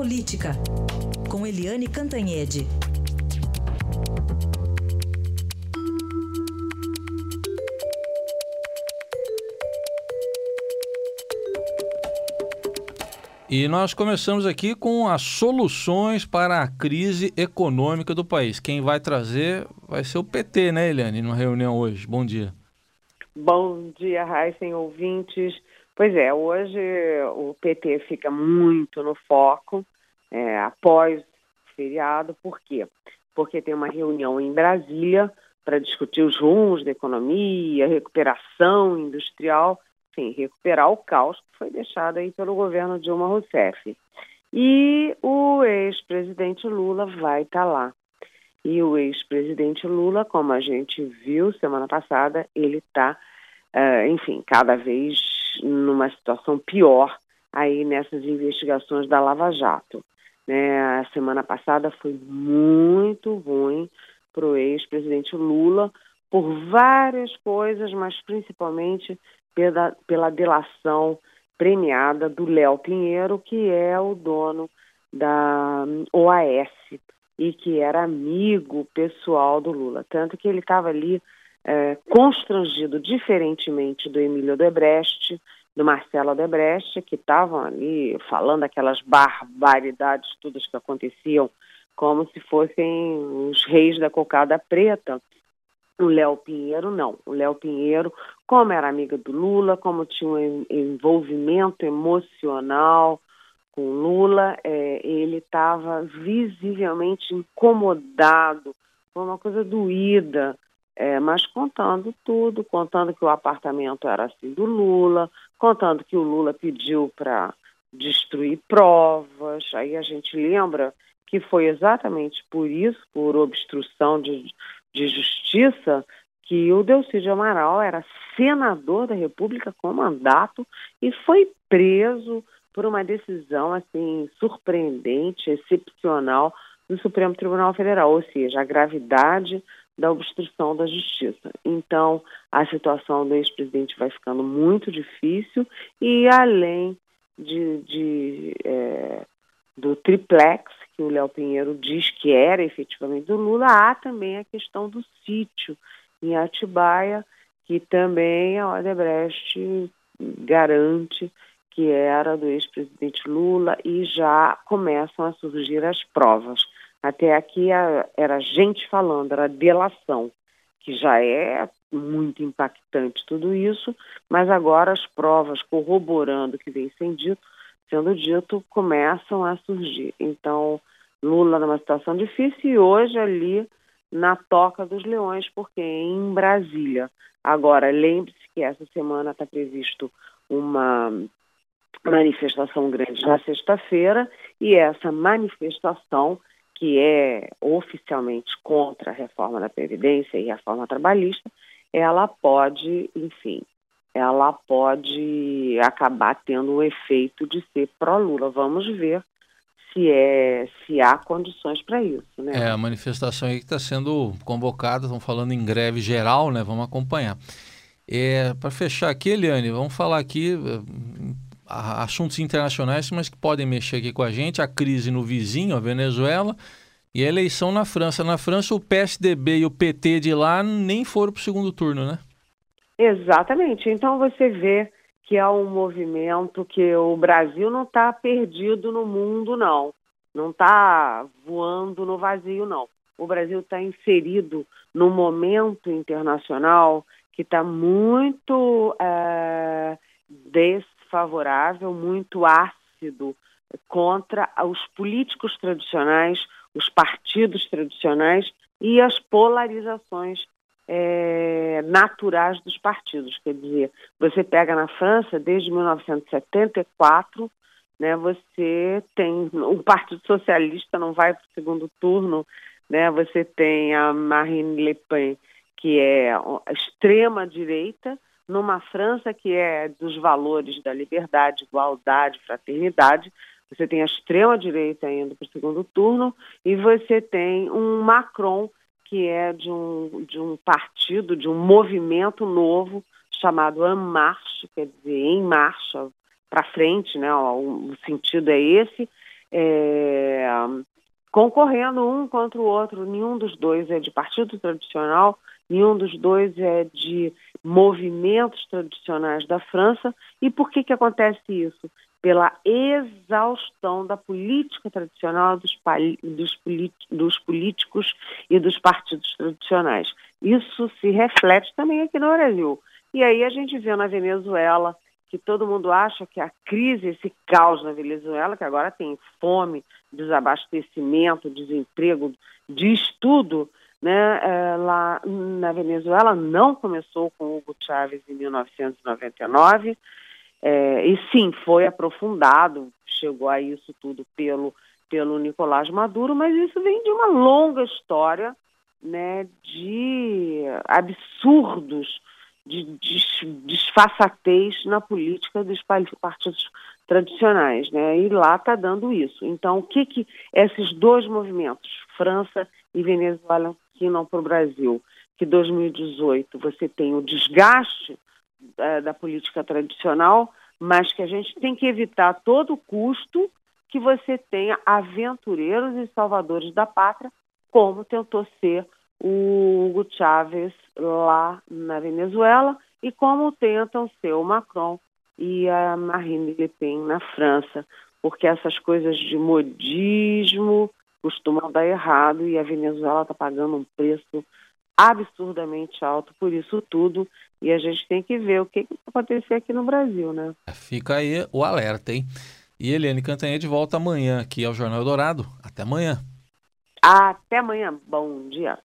Política, com Eliane Cantanhede. E nós começamos aqui com as soluções para a crise econômica do país. Quem vai trazer vai ser o PT, né, Eliane, numa reunião hoje. Bom dia. Bom dia, Raíssen, ouvintes. Pois é, hoje o PT fica muito no foco é, após o feriado. Por quê? Porque tem uma reunião em Brasília para discutir os rumos da economia, recuperação industrial sim, recuperar o caos que foi deixado aí pelo governo Dilma Rousseff. E o ex-presidente Lula vai estar tá lá. E o ex-presidente Lula, como a gente viu semana passada, ele está, uh, eh, enfim, cada vez numa situação pior aí nessas investigações da Lava Jato. Né? A semana passada foi muito ruim para o ex-presidente Lula por várias coisas, mas principalmente pela, pela delação premiada do Léo Pinheiro, que é o dono da OAS e que era amigo pessoal do Lula. Tanto que ele estava ali é, constrangido, diferentemente do Emílio Debrecht, do Marcelo Debrecht, que estavam ali falando aquelas barbaridades todas que aconteciam, como se fossem os reis da cocada preta. O Léo Pinheiro, não. O Léo Pinheiro, como era amiga do Lula, como tinha um envolvimento emocional com Lula, é, ele estava visivelmente incomodado, foi uma coisa doída, é, mas contando tudo, contando que o apartamento era assim do Lula, contando que o Lula pediu para destruir provas. Aí a gente lembra que foi exatamente por isso, por obstrução de de Justiça que o Delcídio Amaral era senador da República com mandato e foi preso por uma decisão assim surpreendente, excepcional do Supremo Tribunal Federal, ou seja, a gravidade da obstrução da justiça. Então, a situação do ex-presidente vai ficando muito difícil e além de, de é, do triplex que o Léo Pinheiro diz que era efetivamente do Lula, há também a questão do sítio em Atibaia, que também a Odebrecht garante que era do ex-presidente Lula e já começam a surgir as provas. Até aqui era gente falando, era delação, que já é muito impactante tudo isso, mas agora as provas corroborando que vem sendo dito, sendo dito começam a surgir. Então, Lula numa situação difícil e hoje ali na Toca dos Leões, porque em Brasília. Agora, lembre-se que essa semana está previsto uma manifestação grande na sexta-feira e essa manifestação que é oficialmente contra a reforma da Previdência e a reforma trabalhista, ela pode, enfim, ela pode acabar tendo o efeito de ser pró-Lula. Vamos ver se é se há condições para isso, né? É a manifestação aí que está sendo convocada, estão falando em greve geral, né? Vamos acompanhar. É, para fechar aqui, Eliane, vamos falar aqui assuntos internacionais, mas que podem mexer aqui com a gente. A crise no vizinho, a Venezuela, e a eleição na França. Na França, o PSDB e o PT de lá nem foram para o segundo turno, né? Exatamente. Então você vê que é um movimento que o Brasil não está perdido no mundo, não. Não está voando no vazio, não. O Brasil está inserido num momento internacional que está muito é, desfavorável, muito ácido contra os políticos tradicionais, os partidos tradicionais e as polarizações é, naturais dos partidos. Quer dizer, você pega na França, desde 1974, né, você tem. O Partido Socialista não vai para o segundo turno, né, você tem a Marine Le Pen, que é a extrema-direita, numa França que é dos valores da liberdade, igualdade, fraternidade. Você tem a extrema-direita indo para o segundo turno e você tem um Macron que é de um, de um partido, de um movimento novo chamado En Marche, quer dizer, em marcha, para frente, né? O, sentido é esse, é, concorrendo um contra o outro. Nenhum dos dois é de partido tradicional, nenhum dos dois é de movimentos tradicionais da França. E por que, que acontece isso? Pela exaustão da política tradicional dos, dos, dos políticos e dos partidos tradicionais. Isso se reflete também aqui no Brasil. E aí a gente vê na Venezuela que todo mundo acha que a crise, esse caos na Venezuela, que agora tem fome, desabastecimento, desemprego, diz tudo, né, é, lá na Venezuela não começou com Hugo Chávez em 1999, é, e sim, foi aprofundado, chegou a isso tudo pelo, pelo Nicolás Maduro, mas isso vem de uma longa história né, de absurdos de disfarçatez na política dos partidos tradicionais, né? E lá está dando isso. Então, o que que esses dois movimentos, França e Venezuela, ensinam para o Brasil? Que 2018 você tem o desgaste é, da política tradicional, mas que a gente tem que evitar a todo custo que você tenha aventureiros e salvadores da pátria, como tentou ser o Hugo Chávez lá na Venezuela e como tentam ser o Macron e a Marine Le Pen na França, porque essas coisas de modismo costumam dar errado e a Venezuela está pagando um preço absurdamente alto por isso tudo e a gente tem que ver o que, que vai acontecer aqui no Brasil, né? Fica aí o alerta, hein? E Eliane Cantanhede volta amanhã aqui ao Jornal Dourado. Até amanhã. Até amanhã. Bom dia.